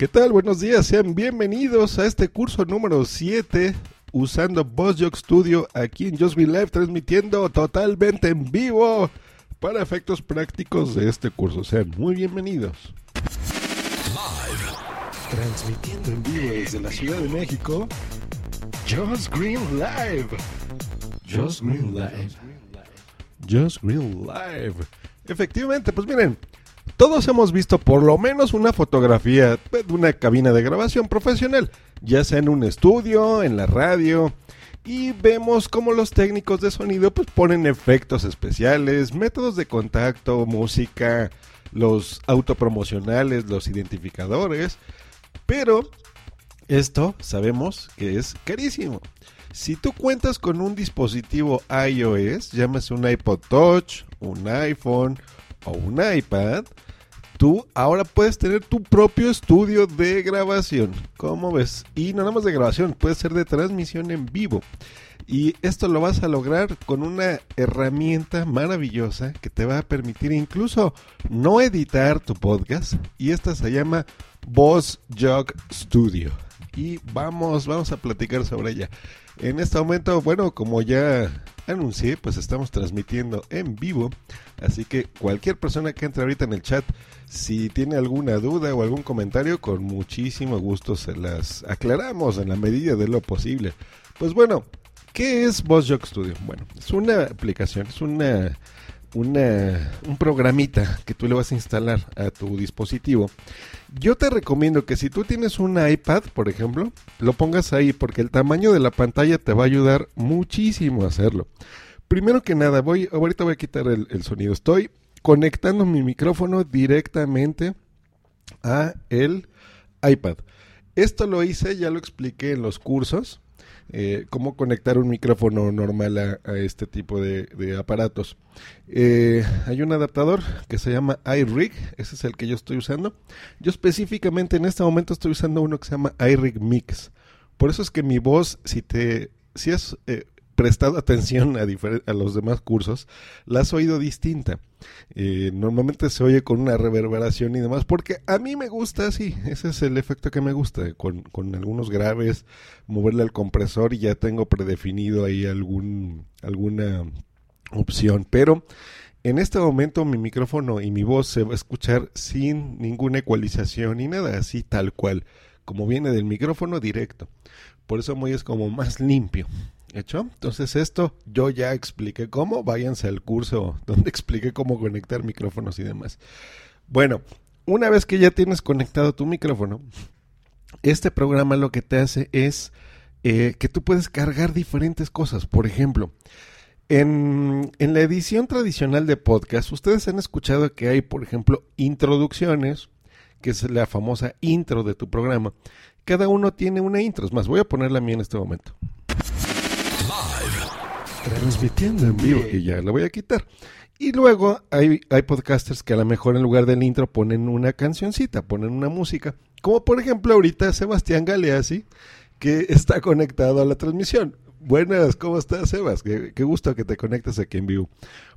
¿Qué tal? Buenos días, sean bienvenidos a este curso número 7 usando BossJock Studio aquí en Just Be Live transmitiendo totalmente en vivo para efectos prácticos de este curso. Sean muy bienvenidos. Transmitiendo en vivo desde la Ciudad de México, Just Green Live. Just Green Live. Just Green Live. Efectivamente, pues miren, todos hemos visto por lo menos una fotografía de una cabina de grabación profesional, ya sea en un estudio, en la radio, y vemos cómo los técnicos de sonido pues ponen efectos especiales, métodos de contacto, música, los autopromocionales, los identificadores, pero esto sabemos que es carísimo. Si tú cuentas con un dispositivo iOS, llámese un iPod Touch, un iPhone o un iPad, tú ahora puedes tener tu propio estudio de grabación. ¿Cómo ves? Y no nada de grabación, puede ser de transmisión en vivo. Y esto lo vas a lograr con una herramienta maravillosa que te va a permitir incluso no editar tu podcast. Y esta se llama Boss Jog Studio. Y vamos, vamos a platicar sobre ella. En este momento, bueno, como ya anuncié, pues estamos transmitiendo en vivo. Así que cualquier persona que entre ahorita en el chat, si tiene alguna duda o algún comentario, con muchísimo gusto se las aclaramos en la medida de lo posible. Pues bueno, ¿qué es BossJock Studio? Bueno, es una aplicación, es una una, un programita que tú le vas a instalar a tu dispositivo. Yo te recomiendo que si tú tienes un iPad, por ejemplo, lo pongas ahí porque el tamaño de la pantalla te va a ayudar muchísimo a hacerlo. Primero que nada, voy, ahorita voy a quitar el, el sonido. Estoy conectando mi micrófono directamente a el iPad. Esto lo hice, ya lo expliqué en los cursos. Eh, cómo conectar un micrófono normal a, este tipo de, aparatos. Eh, hay un adaptador que se llama iRig, ese es el que yo estoy usando. Yo específicamente en este momento estoy usando uno que se llama iRig Mix. Por eso es que mi voz, si te, si es eh, prestado atención a, los demás cursos, la has oído distinta. Eh, normalmente se oye con una reverberación y demás, porque a mí me gusta así, ese es el efecto que me gusta, con, con algunos graves, moverle al compresor y ya tengo predefinido ahí algún, alguna opción, pero en este momento mi micrófono y mi voz se va a escuchar sin ninguna ecualización ni nada, así tal cual, como viene del micrófono directo. Por eso muy es como más limpio. ¿Hecho? Entonces esto yo ya expliqué cómo. Váyanse al curso donde expliqué cómo conectar micrófonos y demás. Bueno, una vez que ya tienes conectado tu micrófono, este programa lo que te hace es eh, que tú puedes cargar diferentes cosas. Por ejemplo, en, en, la edición tradicional de podcast, ustedes han escuchado que hay, por ejemplo, introducciones, que es la famosa intro de tu programa. Cada uno tiene una intro. Es más, voy a ponerla a mí en este momento transmitiendo en vivo y ya la voy a quitar. Y luego hay, hay podcasters que a lo mejor en lugar del intro ponen una cancioncita, ponen una música. Como por ejemplo ahorita Sebastián Galeazzi, que está conectado a la transmisión. Buenas, ¿cómo estás, Sebas? Qué, gusto que te conectes aquí en vivo.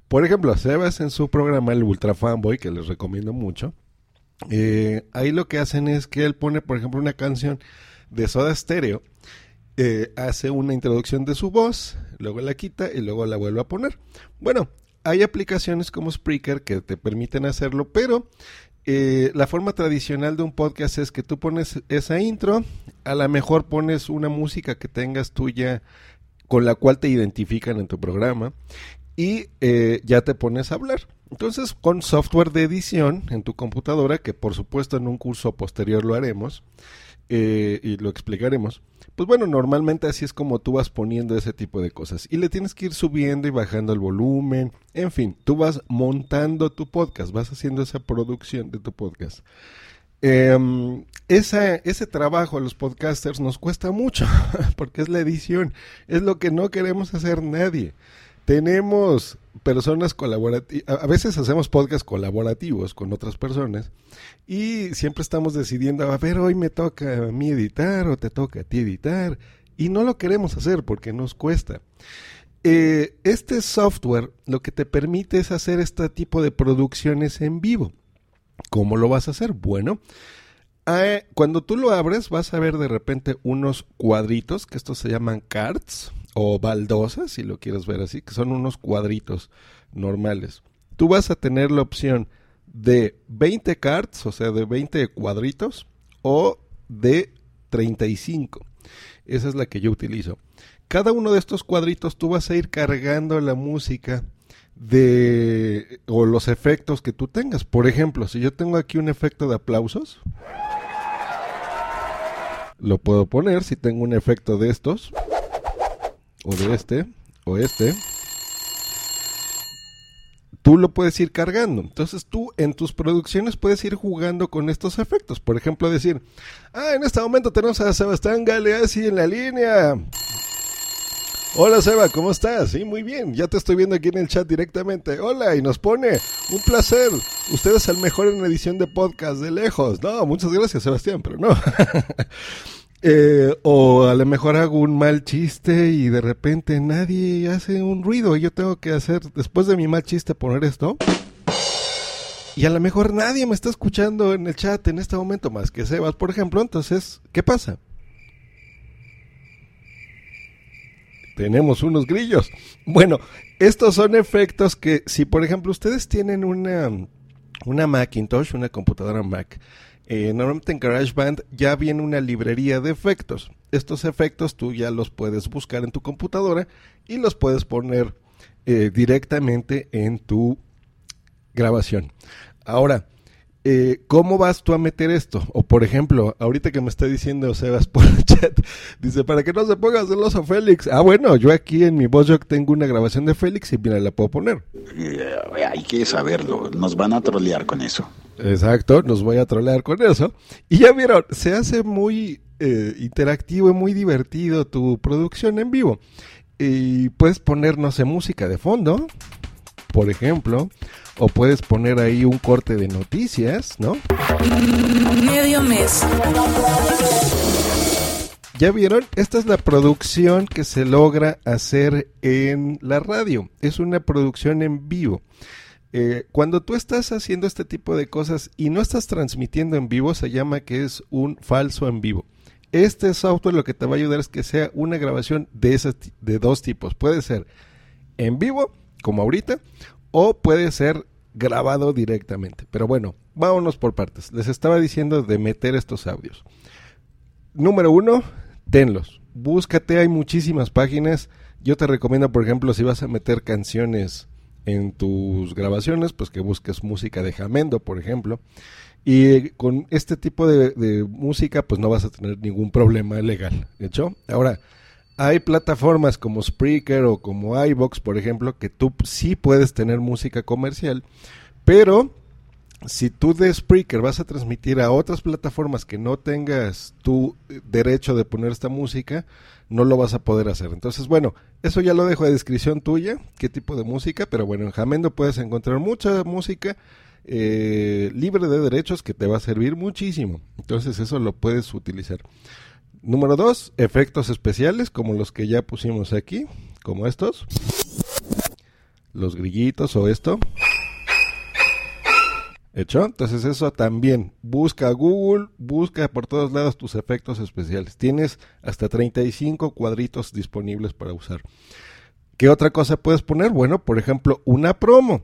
Por ejemplo, Sebas en su programa, el Ultra Fanboy, que les recomiendo mucho, eh, ahí lo que hacen es que él pone, por ejemplo, una canción de Soda Stereo eh, hace una introducción de su voz, luego la quita y luego la vuelve a poner. Bueno, hay aplicaciones como Spreaker que te permiten hacerlo, pero eh, la forma tradicional de un podcast es que tú pones esa intro, a lo mejor pones una música que tengas tuya con la cual te identifican en tu programa y eh, ya te pones a hablar. Entonces, con software de edición en tu computadora, que por supuesto en un curso posterior lo haremos y lo explicaremos, pues bueno, normalmente así es como tú vas poniendo ese tipo de cosas. Y le tienes que ir subiendo y bajando el volumen. En fin, tú vas montando tu podcast, vas haciendo esa producción de tu podcast. Eh, ese trabajo a los podcasters nos cuesta mucho, porque es la edición, es lo que no queremos hacer nadie tenemos personas colaborativas, a veces hacemos podcasts colaborativos con otras personas y siempre estamos decidiendo, a ver, hoy me toca a mí editar o te toca a ti editar y no lo queremos hacer porque nos cuesta. Eh, este software lo que te permite es hacer este tipo de producciones en vivo. ¿Cómo lo vas a hacer? Bueno, Ah, cuando tú lo abres, vas a ver de repente unos cuadritos, que estos se llaman cards o baldosas, si lo quieres ver así, que son unos cuadritos normales. Tú vas a tener la opción de 20 cards, o sea, de 20 cuadritos, o de 35. Esa es la que yo utilizo. Cada uno de estos cuadritos tú vas a ir cargando la música de o los efectos que tú tengas. Por ejemplo, si yo tengo aquí un efecto de aplausos, lo puedo poner si tengo un efecto de estos o de este o este tú lo puedes ir cargando. Entonces tú en tus producciones puedes ir jugando con estos efectos. Por ejemplo, decir, ah, en este momento tenemos a Sebastián Galeazzi en la línea. Hola Seba, ¿cómo estás? Sí, muy bien, ya te estoy viendo aquí en el chat directamente. Hola, y nos pone, un placer. Usted es el mejor en edición de podcast de lejos. No, muchas gracias Sebastián, pero no. Eh, o a lo mejor hago un mal chiste y de repente nadie hace un ruido y yo tengo que hacer, después de mi mal chiste, poner esto. Y a lo mejor nadie me está escuchando en el chat en este momento más que Sebas, por ejemplo. Entonces, ¿qué pasa? Tenemos unos grillos. Bueno, estos son efectos que si por ejemplo ustedes tienen una, una Macintosh, una computadora Mac, eh, normalmente en GarageBand ya viene una librería de efectos. Estos efectos tú ya los puedes buscar en tu computadora y los puedes poner eh, directamente en tu grabación. Ahora, eh, ¿cómo vas tú a meter esto? O por ejemplo, ahorita que me está diciendo Sebas por el chat, dice, para que no se ponga celoso Félix. Ah, bueno, yo aquí en mi voz yo tengo una grabación de Félix y mira, la puedo poner. hay que saberlo, nos van a trolear con eso. Exacto, nos voy a trolear con eso. Y ya vieron, se hace muy eh, interactivo y muy divertido tu producción en vivo. Y puedes poner, no sé, música de fondo, por ejemplo, o puedes poner ahí un corte de noticias, ¿no? Medio mes. ¿Ya vieron? Esta es la producción que se logra hacer en la radio. Es una producción en vivo. Eh, cuando tú estás haciendo este tipo de cosas y no estás transmitiendo en vivo, se llama que es un falso en vivo. Este software lo que te va a ayudar es que sea una grabación de, esas, de dos tipos. Puede ser en vivo, como ahorita, o puede ser grabado directamente. Pero bueno, vámonos por partes. Les estaba diciendo de meter estos audios. Número uno, tenlos. Búscate, hay muchísimas páginas. Yo te recomiendo, por ejemplo, si vas a meter canciones en tus grabaciones, pues que busques música de Jamendo, por ejemplo. Y con este tipo de, música, pues no vas a tener ningún problema legal. ¿De hecho? Ahora, hay plataformas como Spreaker o como iBox, por ejemplo, que tú sí puedes tener música comercial, pero si tú de Spreaker vas a transmitir a otras plataformas que no tengas tu derecho de poner esta música, no lo vas a poder hacer. Entonces, bueno, eso ya lo dejo a descripción tuya, qué tipo de música, pero bueno, en Jamendo puedes encontrar mucha música eh, libre de derechos que te va a servir muchísimo. Entonces, eso lo puedes utilizar. Número dos, efectos especiales como los que ya pusimos aquí, como estos. Los grillitos o esto. ¿Hecho? Entonces eso también. Busca Google, busca por todos lados tus efectos especiales. Tienes hasta 35 cuadritos disponibles para usar. ¿Qué otra cosa puedes poner? Bueno, por ejemplo, una promo.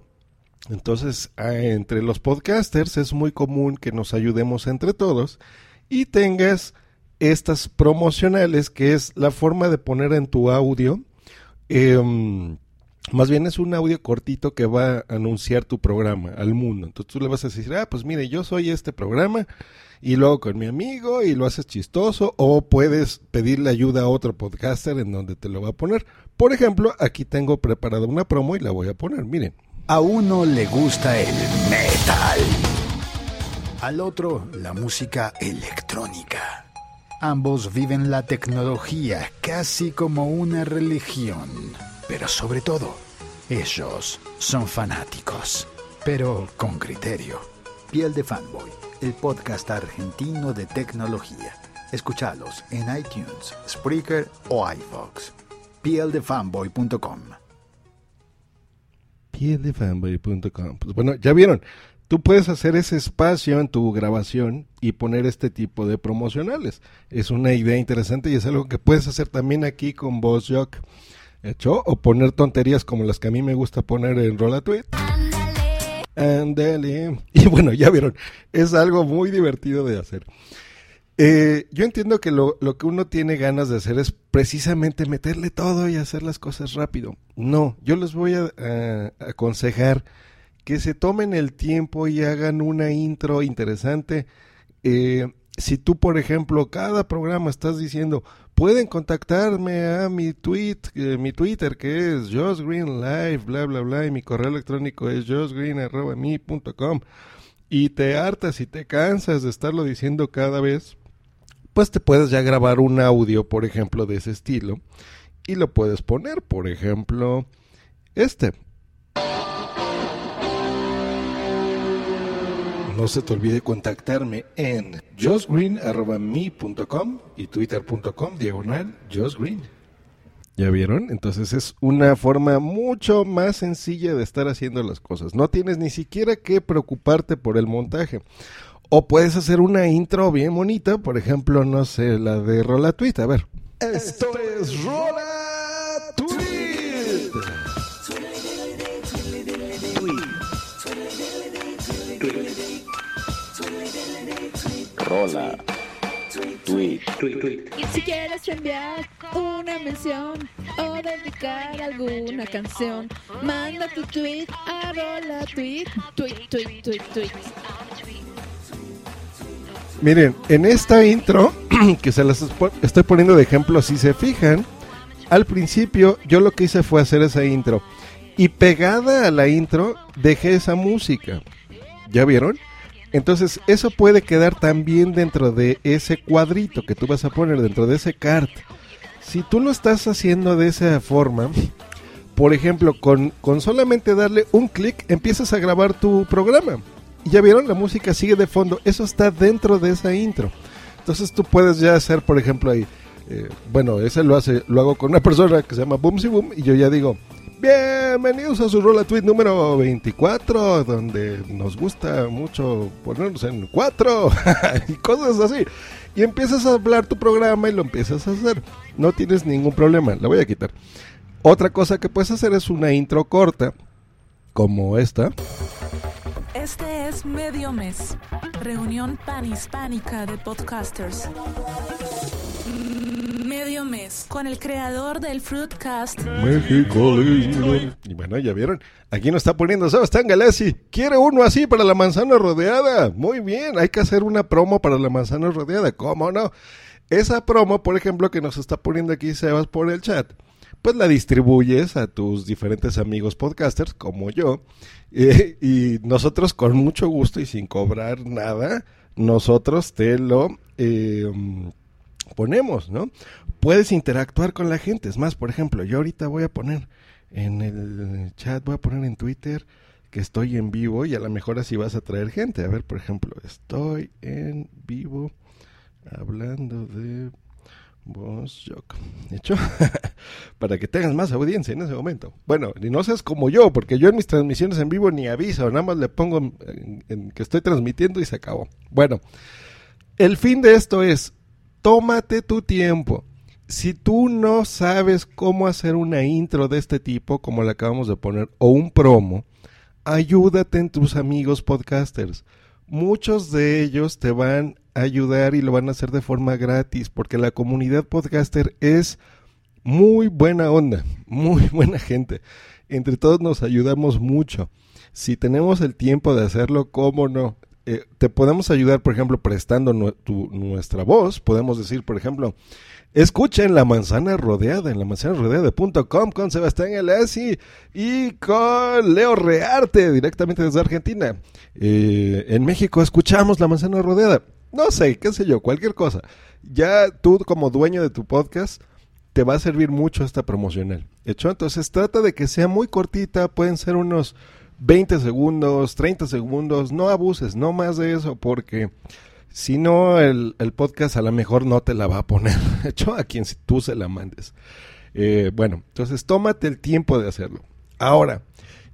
Entonces, ah, entre los podcasters es muy común que nos ayudemos entre todos y tengas estas promocionales, que es la forma de poner en tu audio. Eh, más bien es un audio cortito que va a anunciar tu programa al mundo. Entonces tú le vas a decir, ah, pues mire, yo soy este programa y luego con mi amigo y lo haces chistoso o puedes pedirle ayuda a otro podcaster en donde te lo va a poner. Por ejemplo, aquí tengo preparada una promo y la voy a poner, miren. A uno le gusta el metal, al otro la música electrónica. Ambos viven la tecnología casi como una religión. Pero sobre todo, ellos son fanáticos, pero con criterio. Piel de Fanboy, el podcast argentino de tecnología. Escuchalos en iTunes, Spreaker o iVox. Pieldefanboy.com. Pieldefanboy.com. Pues bueno, ya vieron. Tú puedes hacer ese espacio en tu grabación y poner este tipo de promocionales. Es una idea interesante y es algo que puedes hacer también aquí con Voz Jock. ¿Hecho? O poner tonterías como las que a mí me gusta poner en Rola Tweet. Andale. Y bueno, ya vieron, es algo muy divertido de hacer. Eh, yo entiendo que lo, lo, que uno tiene ganas de hacer es precisamente meterle todo y hacer las cosas rápido. No, yo les voy a, a aconsejar que se tomen el tiempo y hagan una intro interesante. Eh, si tú, por ejemplo, cada programa estás diciendo, pueden contactarme a mi tweet, eh, mi Twitter que es Josh Green Live, bla, bla, bla, y mi correo electrónico es joshgreen.me.com, y te hartas y te cansas de estarlo diciendo cada vez, pues te puedes ya grabar un audio, por ejemplo, de ese estilo y lo puedes poner, por ejemplo, este. No se te olvide contactarme en josgreen.me.com y twitter.com diagonal josgreen. ¿Ya vieron? Entonces es una forma mucho más sencilla de estar haciendo las cosas. No tienes ni siquiera que preocuparte por el montaje. O puedes hacer una intro bien bonita, por ejemplo, no sé, la de Rola Tweet. A ver. Esto es Rola Rola. Tweet. Y si quieres enviar una mención o dedicar alguna canción, manda tu tweet a Rola Tweet. Tweet, tweet, tweet, tweet. Miren, en esta intro, que se las estoy poniendo de ejemplo, si se fijan, al principio yo lo que hice fue hacer esa intro. Y pegada a la intro, dejé esa música. ¿Ya vieron? Entonces, eso puede quedar también dentro de ese cuadrito que tú vas a poner, dentro de ese cart. Si tú lo estás haciendo de esa forma, por ejemplo, con, con solamente darle un clic, empiezas a grabar tu programa. Y ya vieron, la música sigue de fondo. Eso está dentro de esa intro. Entonces tú puedes ya hacer, por ejemplo, ahí. Eh, bueno, ese lo hace, lo hago con una persona que se llama Boomsy Boom. Y yo ya digo, bienvenidos a su Rola Tweet número 24, donde nos gusta mucho ponernos en cuatro y cosas así. Y empiezas a hablar tu programa y lo empiezas a hacer. No tienes ningún problema, la voy a quitar. Otra cosa que puedes hacer es una intro corta, como esta. Este es Medio Mes, reunión panhispánica de podcasters. Medio Mes, con el creador del Fruitcast. México. Y bueno, ya vieron. Aquí nos está poniendo Sebastián Galesi. Quiere uno así para la manzana rodeada. Muy bien, hay que hacer una promo para la manzana rodeada. ¿Cómo no? Esa promo, por ejemplo, que nos está poniendo aquí Sebas por el chat pues la distribuyes a tus diferentes amigos podcasters como yo eh, y nosotros con mucho gusto y sin cobrar nada, nosotros te lo eh, ponemos, ¿no? Puedes interactuar con la gente, es más, por ejemplo, yo ahorita voy a poner en el chat, voy a poner en Twitter que estoy en vivo y a lo mejor así vas a traer gente. A ver, por ejemplo, estoy en vivo hablando de Vos, Jock. ¿Hecho? Para que tengas más audiencia en ese momento. Bueno, y no seas como yo, porque yo en mis transmisiones en vivo ni aviso, nada más le pongo en, en que estoy transmitiendo y se acabó. Bueno, el fin de esto es, tómate tu tiempo. Si tú no sabes cómo hacer una intro de este tipo, como la acabamos de poner, o un promo, ayúdate en tus amigos podcasters. Muchos de ellos te van a ayudar y lo van a hacer de forma gratis, porque la comunidad podcaster es muy buena onda, muy buena gente. Entre todos nos ayudamos mucho. Si tenemos el tiempo de hacerlo, ¿cómo no? Eh, te podemos ayudar, por ejemplo, prestando nuestra voz. Podemos decir, por ejemplo, escuchen La Manzana Rodeada en la manzana rodeada.com con Sebastián Alessi y con Leo Rearte directamente desde Argentina. Eh, en México escuchamos La Manzana Rodeada. No sé, qué sé yo, cualquier cosa. Ya tú como dueño de tu podcast te va a servir mucho esta promocional. ¿Hecho? Entonces trata de que sea muy cortita, pueden ser unos 20 segundos, 30 segundos, no abuses, no más de eso, porque si no, el, el, podcast a lo mejor no te la va a poner, hecho a quien tú se la mandes. Eh, bueno, entonces tómate el tiempo de hacerlo. Ahora,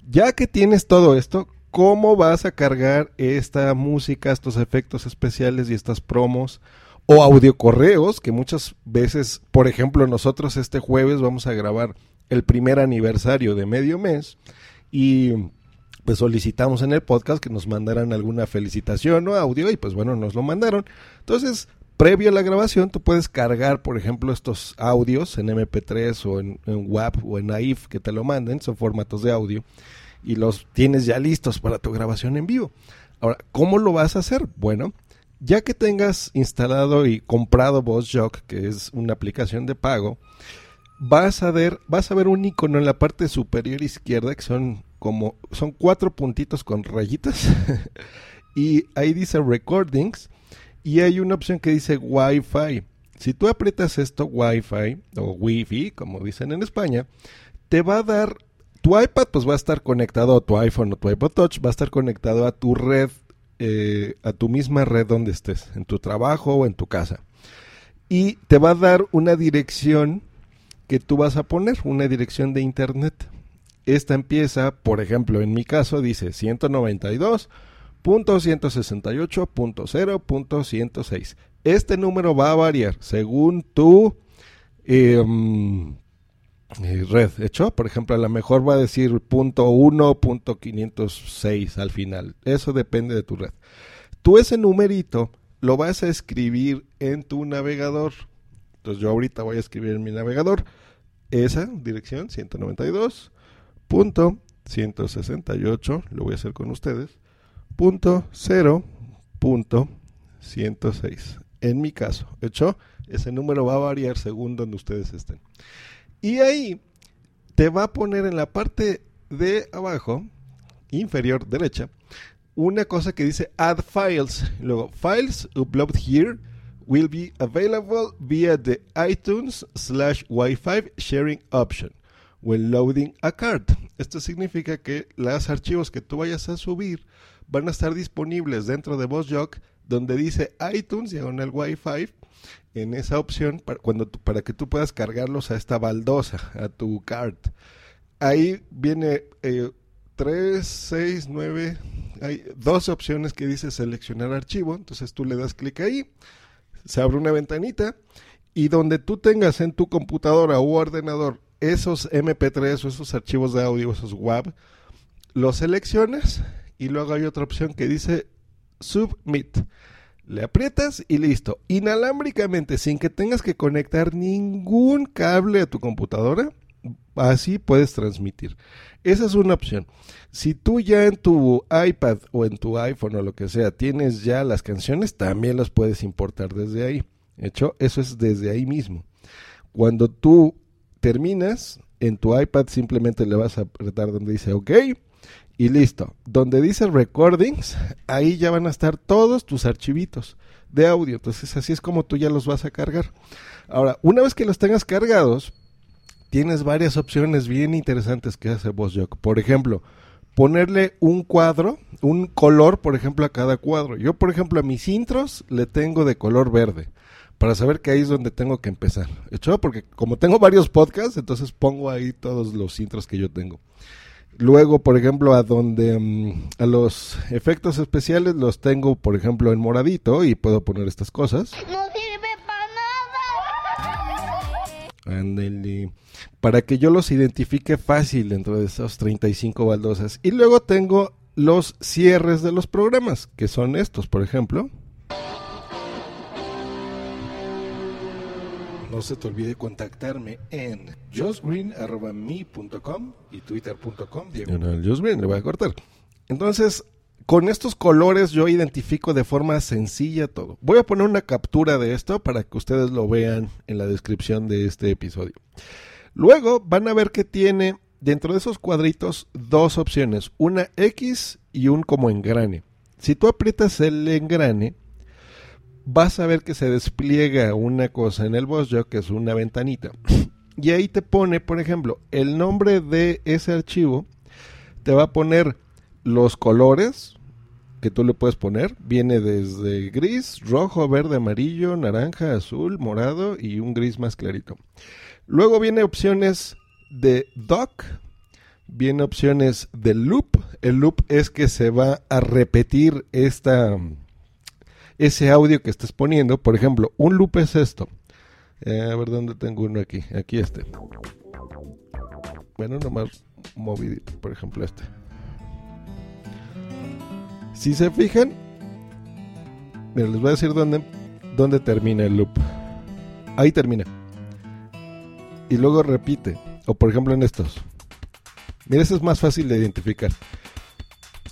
ya que tienes todo esto, cómo vas a cargar esta música, estos efectos especiales y estas promos o audio correos que muchas veces, por ejemplo, nosotros este jueves vamos a grabar el primer aniversario de medio mes y pues solicitamos en el podcast que nos mandaran alguna felicitación o audio y pues bueno, nos lo mandaron. Entonces, previo a la grabación, tú puedes cargar, por ejemplo, estos audios en MP3 o en, WAP o en AIF que te lo manden, son formatos de audio y los tienes ya listos para tu grabación en vivo. Ahora, ¿cómo lo vas a hacer? Bueno, ya que tengas instalado y comprado VozJock, que es una aplicación de pago, vas a ver, vas a ver un icono en la parte superior izquierda que son como son cuatro puntitos con rayitas y ahí dice recordings y hay una opción que dice Wi-Fi. Si tú aprietas esto Wi-Fi o Wi-Fi, como dicen en España, te va a dar tu iPad pues va a estar conectado a tu iPhone o tu iPod Touch, va a estar conectado a tu red eh, a tu misma red donde estés, en tu trabajo o en tu casa. Y te va a dar una dirección que tú vas a poner, una dirección de internet. Esta empieza, por ejemplo, en mi caso dice 192.168.0.106. Este número va a variar según tu eh, red hecho. Por ejemplo, a lo mejor va a decir punto .1, punto .506 al final. Eso depende de tu red. Tú ese numerito lo vas a escribir en tu navegador. Entonces yo ahorita voy a escribir en mi navegador esa dirección 192.168, lo voy a hacer con ustedes, punto 0.106. En mi caso, ¿hecho? Ese número va a variar según donde ustedes estén. Y ahí te va a poner en la parte de abajo, inferior derecha, una cosa que dice Add Files. Luego, Files upload here will be available via the iTunes slash Wi-Fi sharing option when loading a card. Esto significa que los archivos que tú vayas a subir van a estar disponibles dentro de VozJock donde dice iTunes y el Wi-Fi en esa opción para, cuando para que tú puedas cargarlos a esta baldosa, a tu card. Ahí viene eh, 3, 6, 9, hay 12 opciones que dice seleccionar archivo, entonces tú le das clic ahí, se abre una ventanita y donde tú tengas en tu computadora o ordenador esos MP3 o esos archivos de audio, esos WAV, los seleccionas y luego hay otra opción que dice Submit. Le aprietas y listo. Inalámbricamente, sin que tengas que conectar ningún cable a tu computadora, así puedes transmitir. Esa es una opción. Si tú ya en tu iPad o en tu iPhone o lo que sea tienes ya las canciones, también las puedes importar desde ahí. Hecho, eso es desde ahí mismo. Cuando tú terminas, en tu iPad simplemente le vas a apretar donde dice OK y listo. Donde dice recordings, ahí ya van a estar todos tus archivitos de audio. Entonces así es como tú ya los vas a cargar. Ahora, una vez que los tengas cargados, tienes varias opciones bien interesantes que hace VozJock. Por ejemplo, ponerle un cuadro, un color, por ejemplo, a cada cuadro. Yo, por ejemplo, a mis intros le tengo de color verde para saber que ahí es donde tengo que empezar. ¿Hecho? Porque como tengo varios podcasts, entonces pongo ahí todos los intros que yo tengo. Luego, por ejemplo, a donde um, a los efectos especiales los tengo, por ejemplo, en moradito y puedo poner estas cosas. No sirve para nada. Ándale. Para que yo los identifique fácil dentro de esos 35 baldosas. Y luego tengo los cierres de los programas, que son estos, por ejemplo. No se te olvide contactarme en josgreen.me.com y twitter.com. Diagonal Josgreen, le voy a cortar. Entonces, con estos colores yo identifico de forma sencilla todo. Voy a poner una captura de esto para que ustedes lo vean en la descripción de este episodio. Luego van a ver que tiene dentro de esos cuadritos dos opciones, una X y un como engrane. Si tú aprietas el engrane, vas a ver que se despliega una cosa en el BossJock, que es una ventanita. Y ahí te pone, por ejemplo, el nombre de ese archivo, te va a poner los colores que tú le puedes poner. Viene desde gris, rojo, verde, amarillo, naranja, azul, morado y un gris más clarito. Luego viene opciones de dock, viene opciones de loop, El loop es que se va a repetir esta, ese audio que estás poniendo. Por ejemplo, un loop es esto. Eh, a ver dónde tengo uno aquí. Aquí este. Bueno, nomás moví, por ejemplo, este. Si se fijan, mira, les voy a decir dónde, dónde termina el loop. Ahí termina. Y luego repite. O por ejemplo en estos. Mira, eso es más fácil de identificar.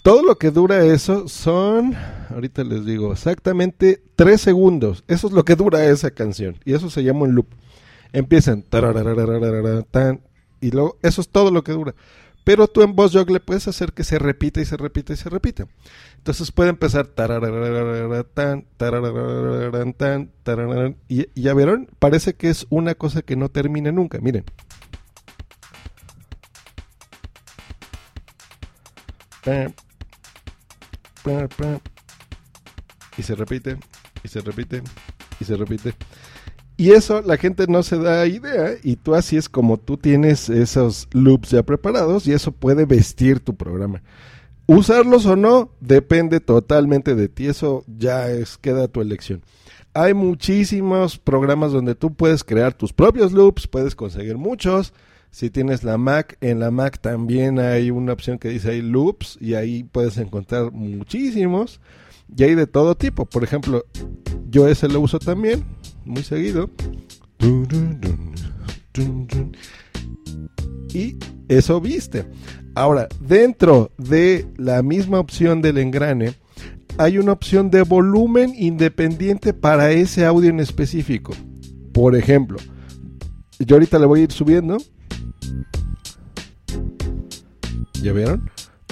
Todo lo que dura eso son, ahorita les digo, exactamente 3 segundos. Eso es lo que dura esa canción. Y eso se llama un loop. Empiezan, tan, y luego, eso es todo lo que dura. Pero tú en voz jog le puedes hacer que se repita y se repita y se repita. Entonces puede empezar tan, y ya vieron, parece que es una cosa que no termina nunca. Miren. Y se repite, y se repite, y se repite. Y eso la gente no se da idea y tú así es como tú tienes esos loops ya preparados y eso puede vestir tu programa. Usarlos o no depende totalmente de ti, eso ya es queda tu elección. Hay muchísimos programas donde tú puedes crear tus propios loops, puedes conseguir muchos. Si tienes la Mac, en la Mac también hay una opción que dice ahí loops y ahí puedes encontrar muchísimos. Y hay de todo tipo. Por ejemplo, yo ese lo uso también muy seguido. Y eso viste. Ahora, dentro de la misma opción del engrane, hay una opción de volumen independiente para ese audio en específico. Por ejemplo, yo ahorita le voy a ir subiendo. ¿Ya vieron?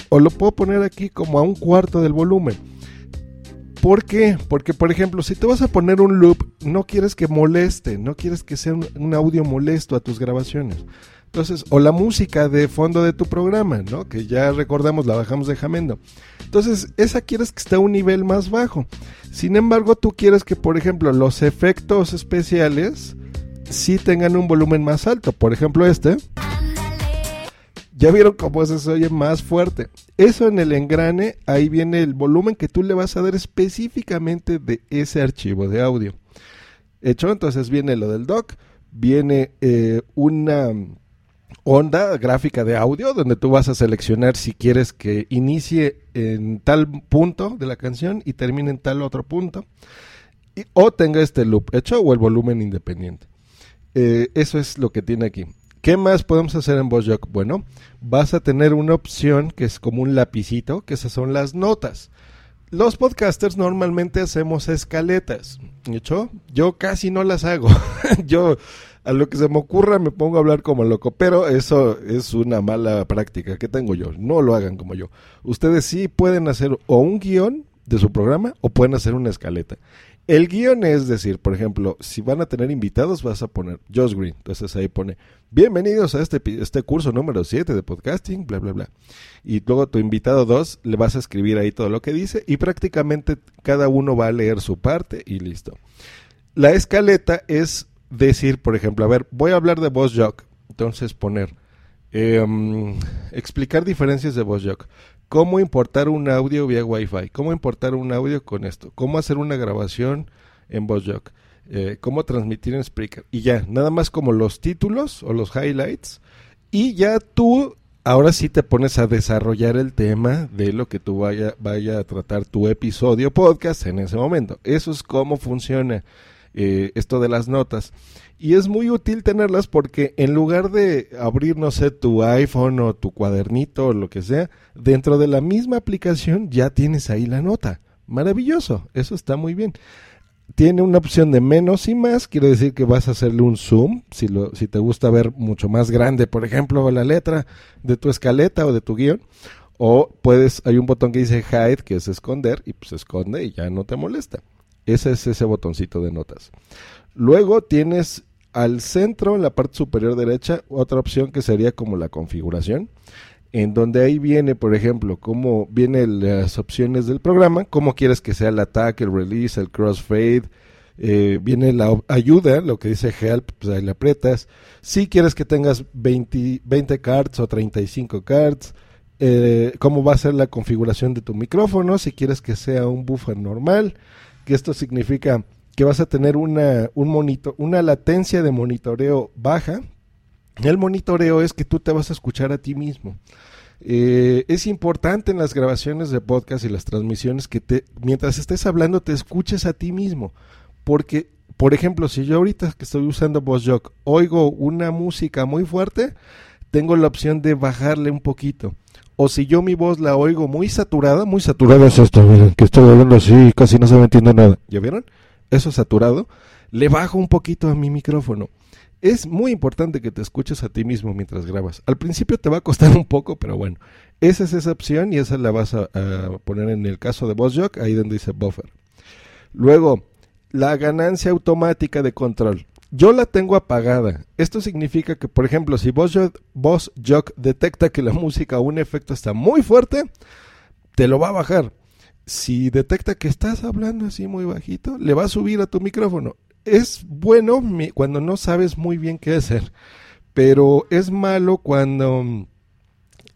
O lo puedo poner aquí como a un cuarto del volumen. ¿Por qué? Porque, por ejemplo, si te vas a poner un loop, no quieres que moleste, no quieres que sea un, audio molesto a tus grabaciones. Entonces, o la música de fondo de tu programa, ¿no? Que ya recordamos, la bajamos de Jamendo. Entonces, esa quieres que esté a un nivel más bajo. Sin embargo, tú quieres que, por ejemplo, los efectos especiales sí tengan un volumen más alto. Por ejemplo, este. Ya vieron cómo se oye más fuerte. Eso en el engrane, ahí viene el volumen que tú le vas a dar específicamente de ese archivo de audio. Hecho, entonces viene lo del doc, viene eh, una onda gráfica de audio donde tú vas a seleccionar si quieres que inicie en tal punto de la canción y termine en tal otro punto. o tenga este loop hecho o el volumen independiente. Eh, eso es lo que tiene aquí. ¿Qué más podemos hacer en VozJock? Bueno, vas a tener una opción que es como un lapicito, que esas son las notas. Los podcasters normalmente hacemos escaletas. ¿Hecho? Yo casi no las hago. Yo a lo que se me ocurra me pongo a hablar como loco, pero eso es una mala práctica que tengo yo. No lo hagan como yo. Ustedes sí pueden hacer o un guion de su programa o pueden hacer una escaleta. El guion es decir, por ejemplo, si van a tener invitados, vas a poner Josh Green. Entonces ahí pone, bienvenidos a este, este curso número 7 de podcasting, bla, bla, bla. Y luego tu invitado 2 le vas a escribir ahí todo lo que dice y prácticamente cada uno va a leer su parte y listo. La escaleta es decir, por ejemplo, a ver, voy a hablar de Boss Jock. Entonces poner, em, explicar diferencias de Boss Jock cómo importar un audio vía Wi-Fi, cómo importar un audio con esto, cómo hacer una grabación en VozJock, eh, cómo transmitir en Spreaker. Y ya, nada más como los títulos o los highlights. Y ya tú, ahora sí te pones a desarrollar el tema de lo que tú vaya, vaya a tratar tu episodio podcast en ese momento. Eso es cómo funciona eh, esto de las notas. Y es muy útil tenerlas porque en lugar de abrir, no sé, tu iPhone o tu cuadernito o lo que sea, dentro de la misma aplicación ya tienes ahí la nota. Maravilloso, eso está muy bien. Tiene una opción de menos y más, quiere decir que vas a hacerle un zoom, si, lo, si te gusta ver mucho más grande, por ejemplo, la letra de tu escaleta o de tu guion. O puedes, hay un botón que dice hide, que es esconder, y pues esconde y ya no te molesta. Ese es ese botoncito de notas. Luego tienes al centro, en la parte superior derecha, otra opción que sería como la configuración, en donde ahí viene, por ejemplo, cómo vienen las opciones del programa, cómo quieres que sea el ataque, el release, el crossfade, eh, viene la ayuda, lo que dice help, pues ahí le aprietas. Si quieres que tengas 20, 20 cards o 35 cards, eh, cómo va a ser la configuración de tu micrófono, si quieres que sea un buffer normal, que esto significa que vas a tener una, un monitor, una latencia de monitoreo baja. El monitoreo es que tú te vas a escuchar a ti mismo. Eh, es importante en las grabaciones de podcast y las transmisiones que te, mientras estés hablando te escuches a ti mismo. Porque, por ejemplo, si yo ahorita que estoy usando VozJock oigo una música muy fuerte, tengo la opción de bajarle un poquito. O si yo mi voz la oigo muy saturada, muy saturada es esto, miren, que estoy hablando así, casi no se me entiende nada. ¿Ya vieron? Eso saturado, le bajo un poquito a mi micrófono. Es muy importante que te escuches a ti mismo mientras grabas. Al principio te va a costar un poco, pero bueno, esa es esa opción y esa la vas a, poner en el caso de VozJock, ahí donde dice buffer. Luego, la ganancia automática de control. Yo la tengo apagada. Esto significa que, por ejemplo, si VozJock detecta que la música o un efecto está muy fuerte, te lo va a bajar. Si detecta que estás hablando así muy bajito, le va a subir a tu micrófono es bueno cuando no sabes muy bien qué hacer, pero es malo cuando mm,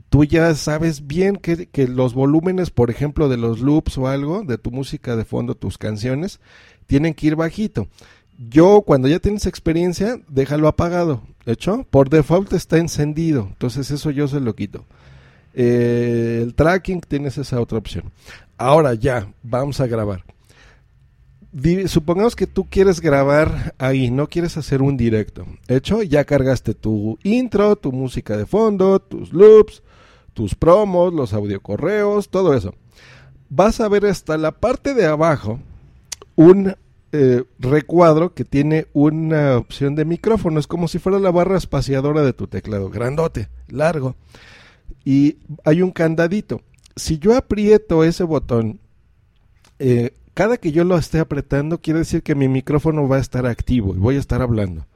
tú ya sabes bien que, los volúmenes, por ejemplo, de los loops o algo, de tu música de fondo, tus canciones, tienen que ir bajito. Yo, cuando ya tienes experiencia, déjalo apagado. ¿De hecho? Por default está encendido. Entonces eso yo se lo quito. Eh, el tracking tienes esa otra opción. Ahora ya, vamos a grabar supongamos que tú quieres grabar ahí, no quieres hacer un directo. Hecho, ya cargaste tu intro, tu música de fondo, tus loops, tus promos, los audiocorreos, todo eso. Vas a ver hasta la parte de abajo un eh, recuadro que tiene una opción de micrófono. Es como si fuera la barra espaciadora de tu teclado, grandote, largo. Y hay un candadito. Si yo aprieto ese botón, eh, cada que yo lo esté apretando, quiere decir que mi micrófono va a estar activo y voy a estar hablando.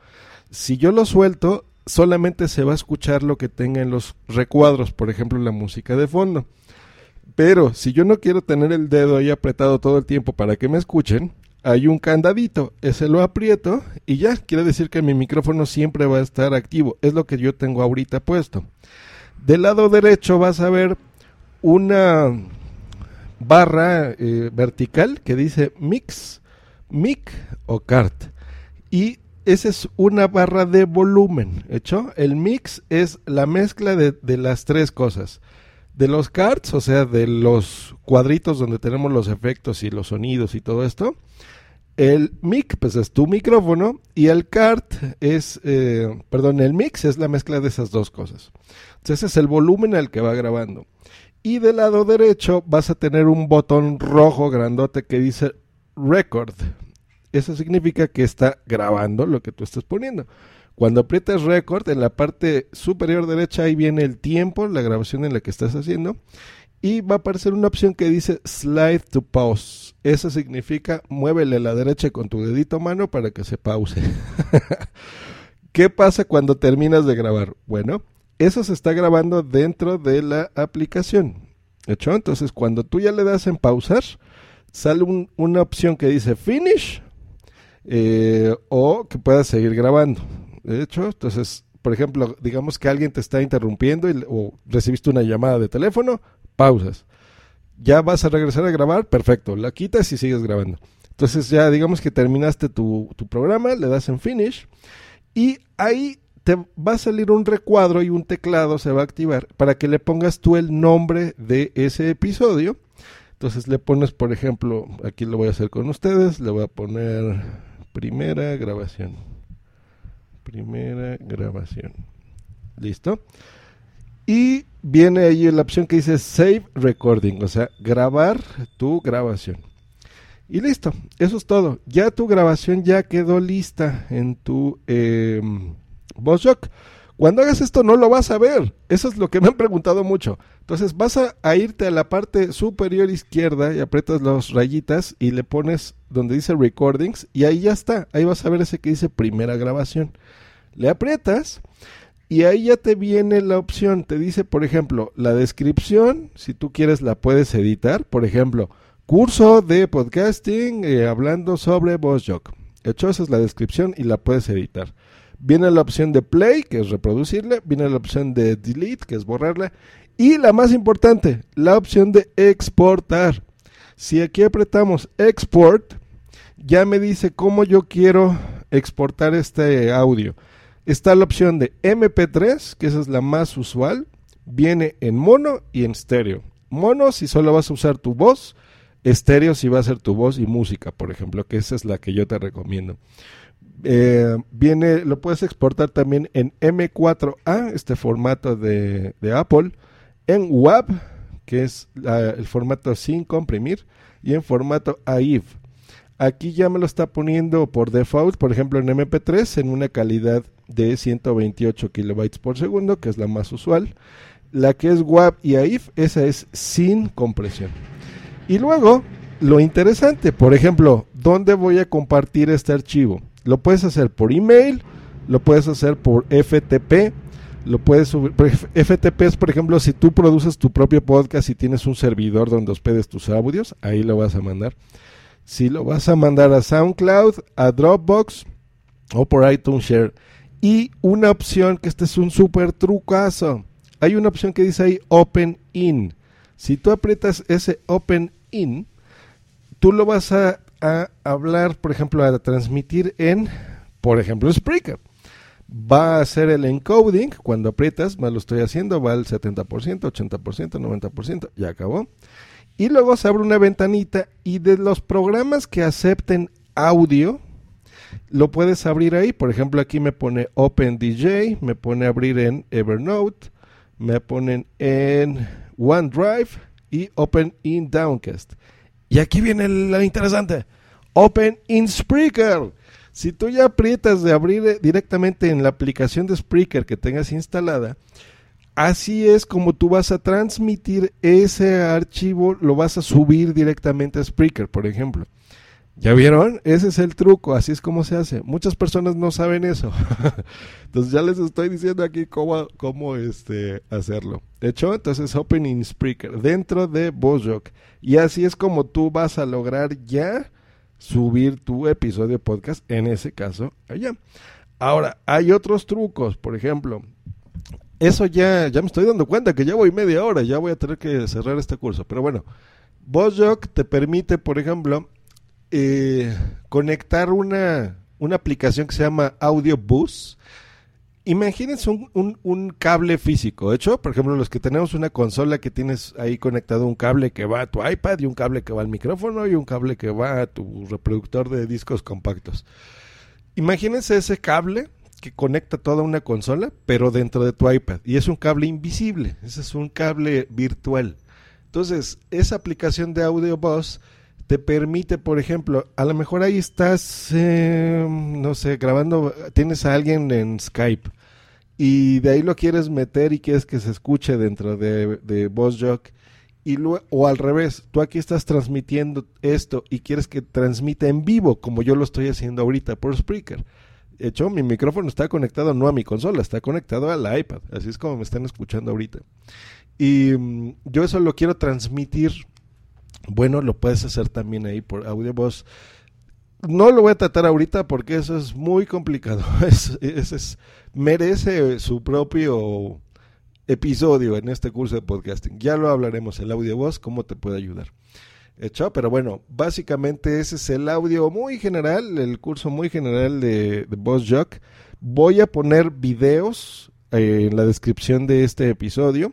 Si yo lo suelto, solamente se va a escuchar lo que tenga en los recuadros, por ejemplo, la música de fondo. Pero si yo no quiero tener el dedo ahí apretado todo el tiempo para que me escuchen, hay un candadito, ese lo aprieto y ya, quiere decir que mi micrófono siempre va a estar activo. Es lo que yo tengo ahorita puesto. Del lado derecho vas a ver una barra eh, vertical que dice mix, mic o cart. Y esa es una barra de volumen, ¿hecho? El mix es la mezcla de, de, las tres cosas. De los carts, o sea, de los cuadritos donde tenemos los efectos y los sonidos y todo esto. El mic, pues es tu micrófono. Y el cart es, eh, perdón, el mix es la mezcla de esas dos cosas. Entonces ese es el volumen al que va grabando. Y del lado derecho vas a tener un botón rojo grandote que dice record. Eso significa que está grabando lo que tú estás poniendo. Cuando aprietas record, en la parte superior derecha ahí viene el tiempo, la grabación en la que estás haciendo. Y va a aparecer una opción que dice slide to pause. Eso significa muévele a la derecha con tu dedito mano para que se pause. ¿Qué pasa cuando terminas de grabar? Bueno, eso se está grabando dentro de la aplicación. ¿Hecho? Entonces, cuando tú ya le das en pausar, sale una opción que dice finish eh, o que puedas seguir grabando. De hecho, entonces, por ejemplo, digamos que alguien te está interrumpiendo o recibiste una llamada de teléfono, pausas. Ya vas a regresar a grabar, perfecto, la quitas y sigues grabando. Entonces ya digamos que terminaste tu, tu programa, le das en finish y ahí va a salir un recuadro y un teclado se va a activar para que le pongas tú el nombre de ese episodio. Entonces le pones, por ejemplo, aquí lo voy a hacer con ustedes, le voy a poner primera grabación. Primera grabación. ¿Listo? Y viene ahí la opción que dice Save Recording, o sea, grabar tu grabación. Y listo, eso es todo. Ya tu grabación ya quedó lista en tu... Eh, VozJock. Cuando hagas esto no lo vas a ver. Eso es lo que me han preguntado mucho. Entonces vas a, irte a la parte superior izquierda y aprietas las rayitas y le pones donde dice recordings y ahí ya está. Ahí vas a ver ese que dice primera grabación. Le aprietas y ahí ya te viene la opción. Te dice, por ejemplo, la descripción. Si tú quieres la puedes editar. Por ejemplo, curso de podcasting eh, hablando sobre VozJock. Hecho, esa es la descripción y la puedes editar. Viene la opción de play, que es reproducirla, viene la opción de delete, que es borrarla, Y la más importante, la opción de exportar. Si aquí apretamos export, ya me dice cómo yo quiero exportar este audio. Está la opción de MP3, que esa es la más usual. Viene en mono y en estéreo. Mono si solo vas a usar tu voz. Estéreo si va a ser tu voz y música, por ejemplo, que esa es la que yo te recomiendo. Eh, viene, lo puedes exportar también en M4A, este formato de, Apple, en WAV, que es el formato sin comprimir, y en formato AIF. Aquí ya me lo está poniendo por default, por ejemplo en MP3, en una calidad de 128 kilobytes por segundo, que es la más usual. La que es WAV y AIF, esa es sin compresión. Y luego, lo interesante, por ejemplo, ¿dónde voy a compartir este archivo? Lo puedes hacer por email, lo puedes hacer por FTP, lo puedes subir. FTP es, por ejemplo, si tú produces tu propio podcast y tienes un servidor donde hospedes tus audios, ahí lo vas a mandar. Si lo vas a mandar a SoundCloud, a Dropbox o por iTunes Share. Y una opción, que este es un súper trucazo. Hay una opción que dice ahí Open In. Si tú aprietas ese Open In, tú lo vas a, a hablar, por ejemplo, a transmitir en, por ejemplo, Spreaker. Va a hacer el encoding cuando aprietas, más lo estoy haciendo, va al 70%, 80%, 90%, ya acabó. Y luego se abre una ventanita y de los programas que acepten audio, lo puedes abrir ahí. Por ejemplo, aquí me pone OpenDJ, me pone abrir en Evernote, me ponen en OneDrive y Open in Downcast. Y aquí viene lo interesante. Open in Spreaker. Si tú ya aprietas de abrir eh, directamente en la aplicación de Spreaker que tengas instalada, así es como tú vas a transmitir ese archivo, lo vas a subir directamente a Spreaker, por ejemplo. ¿Ya vieron? Ese es el truco, así es como se hace. Muchas personas no saben eso. entonces ya les estoy diciendo aquí cómo, cómo este, hacerlo. De hecho, entonces Opening Spreaker dentro de Bozok. Y así es como tú vas a lograr ya subir tu episodio podcast, en ese caso, allá. Ahora, hay otros trucos, por ejemplo, eso ya, ya me estoy dando cuenta que ya voy media hora, ya voy a tener que cerrar este curso. Pero bueno, Bozok te permite, por ejemplo, eh, conectar una, una aplicación que se llama Audio Bus. Imagínense un, un, cable físico, hecho, por ejemplo, los que tenemos una consola que tienes ahí conectado un cable que va a tu iPad y un cable que va al micrófono y un cable que va a tu reproductor de discos compactos. Imagínense ese cable que conecta toda una consola, pero dentro de tu iPad. Y es un cable invisible, ese es un cable virtual. Entonces, esa aplicación de Audio Bus te permite, por ejemplo, a lo mejor ahí estás, eh, no sé, grabando, tienes a alguien en Skype y de ahí lo quieres meter y quieres que se escuche dentro de, de VozJock y luego, o al revés, tú aquí estás transmitiendo esto y quieres que transmita en vivo, como yo lo estoy haciendo ahorita por Spreaker. De hecho, mi micrófono está conectado no a mi consola, está conectado al iPad, así es como me están escuchando ahorita. Y um, yo eso lo quiero transmitir bueno, lo puedes hacer también ahí por audio voz. No lo voy a tratar ahorita porque eso es muy complicado. Es, es, merece su propio episodio en este curso de podcasting. Ya lo hablaremos, el audio voz, cómo te puede ayudar. Hecho, pero bueno, básicamente ese es el audio muy general, el curso muy general de, de Boss Jock. Voy a poner videos eh, en la descripción de este episodio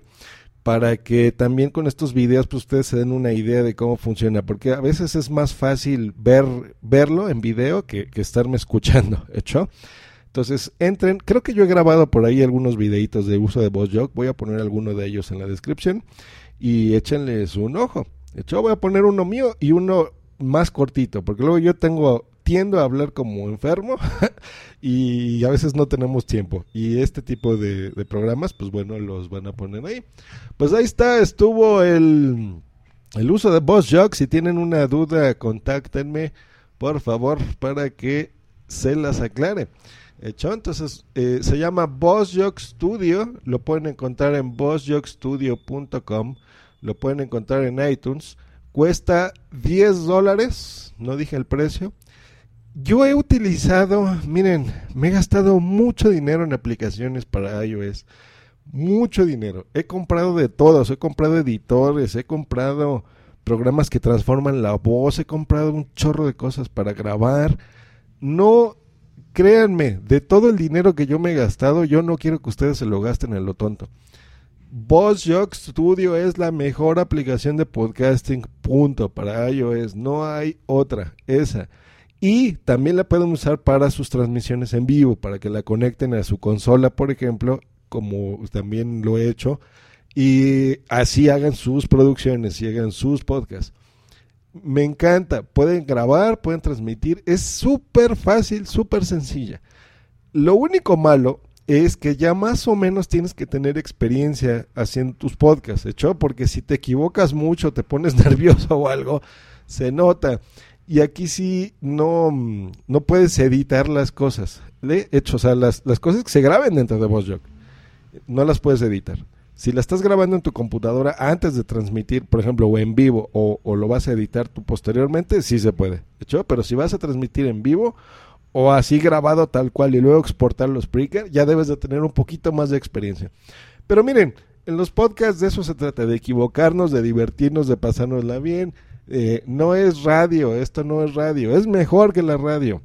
para que también con estos videos pues ustedes se den una idea de cómo funciona, porque a veces es más fácil ver verlo en video que, que estarme escuchando, ¿hecho? Entonces, entren, creo que yo he grabado por ahí algunos videitos de uso de VozJock, voy a poner alguno de ellos en la descripción y échenles un ojo. ¿Hecho? Voy a poner uno mío y uno más cortito, porque luego yo tengo tiendo a hablar como enfermo y a veces no tenemos tiempo. Y este tipo de, programas, pues bueno, los van a poner ahí. Pues ahí está, estuvo el, el uso de VozJock. Si tienen una duda, contáctenme, por favor, para que se las aclare. Hecho, entonces eh, se llama VozJock Studio, lo pueden encontrar en VozJockStudio.com, lo pueden encontrar en iTunes, cuesta 10 dólares, no dije el precio, yo he utilizado, miren, me he gastado mucho dinero en aplicaciones para iOS mucho dinero. He comprado de todos, he comprado editores, he comprado programas que transforman la voz, he comprado un chorro de cosas para grabar. No, créanme, de todo el dinero que yo me he gastado, yo no quiero que ustedes se lo gasten en lo tonto. Jock Studio es la mejor aplicación de podcasting, punto, para iOS. No hay otra, esa. Y también la pueden usar para sus transmisiones en vivo, para que la conecten a su consola, por ejemplo, como también lo he hecho, y así hagan sus producciones y hagan sus podcasts. Me encanta, pueden grabar, pueden transmitir, es súper fácil, súper sencilla. Lo único malo es que ya más o menos tienes que tener experiencia haciendo tus podcasts, ¿hecho? Porque si te equivocas mucho, te pones nervioso o algo, se nota. Y aquí sí no, no puedes editar las cosas. De hecho, o sea, las, las cosas que se graben dentro de VozJock, no las puedes editar. Si la estás grabando en tu computadora antes de transmitir, por ejemplo, o en vivo, o, o lo vas a editar tú posteriormente, sí se puede. ¿hecho? Pero si vas a transmitir en vivo, o así grabado tal cual y luego exportar los Spreaker, ya debes de tener un poquito más de experiencia. Pero miren, en los podcasts de eso se trata, de equivocarnos, de divertirnos, de pasárnosla bien, eh, no es radio, esto no es radio, es mejor que la radio.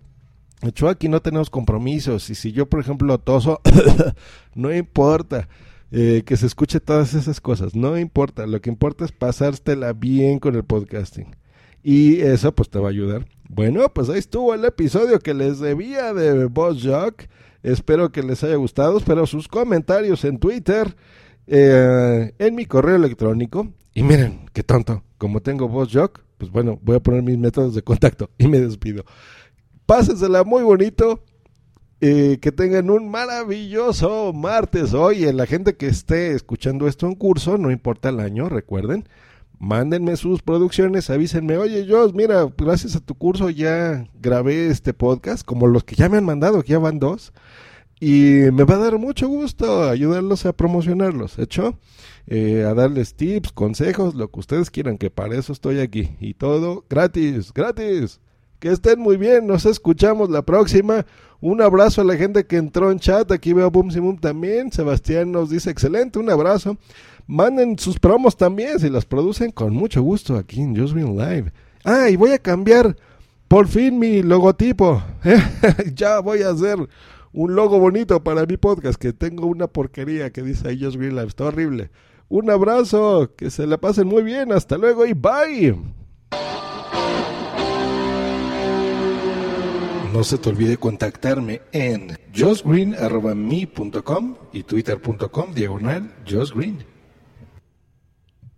Hecho, aquí no tenemos compromisos y si yo, por ejemplo, toso, no importa eh, que se escuche todas esas cosas, no importa, lo que importa es pasártela bien con el podcasting. Y eso pues te va a ayudar. Bueno, pues ahí estuvo el episodio que les debía de Boss Jock. Espero que les haya gustado. Espero sus comentarios en Twitter, eh, en mi correo electrónico. Y miren, qué tonto como tengo voz jock, pues bueno, voy a poner mis métodos de contacto y me despido. Pásensela muy bonito. Eh, que tengan un maravilloso martes. Oye, la gente que esté escuchando esto en curso, no importa el año, recuerden, mándenme sus producciones, avísenme, oye, yo, mira, gracias a tu curso ya grabé este podcast, como los que ya me han mandado, que ya van dos, y me va a dar mucho gusto ayudarlos a promocionarlos, ¿hecho? Eh, a darles tips, consejos, lo que ustedes quieran, que para eso estoy aquí. Y todo gratis, gratis. Que estén muy bien, nos escuchamos la próxima. Un abrazo a la gente que entró en chat, aquí veo Boom Boom también. Sebastián nos dice excelente, un abrazo. Manden sus promos también, si las producen con mucho gusto aquí en Just Live. Ah, y voy a cambiar por fin mi logotipo. ya voy a hacer un logo bonito para mi podcast, que tengo una porquería que dice Just Live, está horrible. Un abrazo, que se la pasen muy bien, hasta luego y bye. No se te olvide contactarme en josgreen.me.com y twitter.com diagonal josgreen.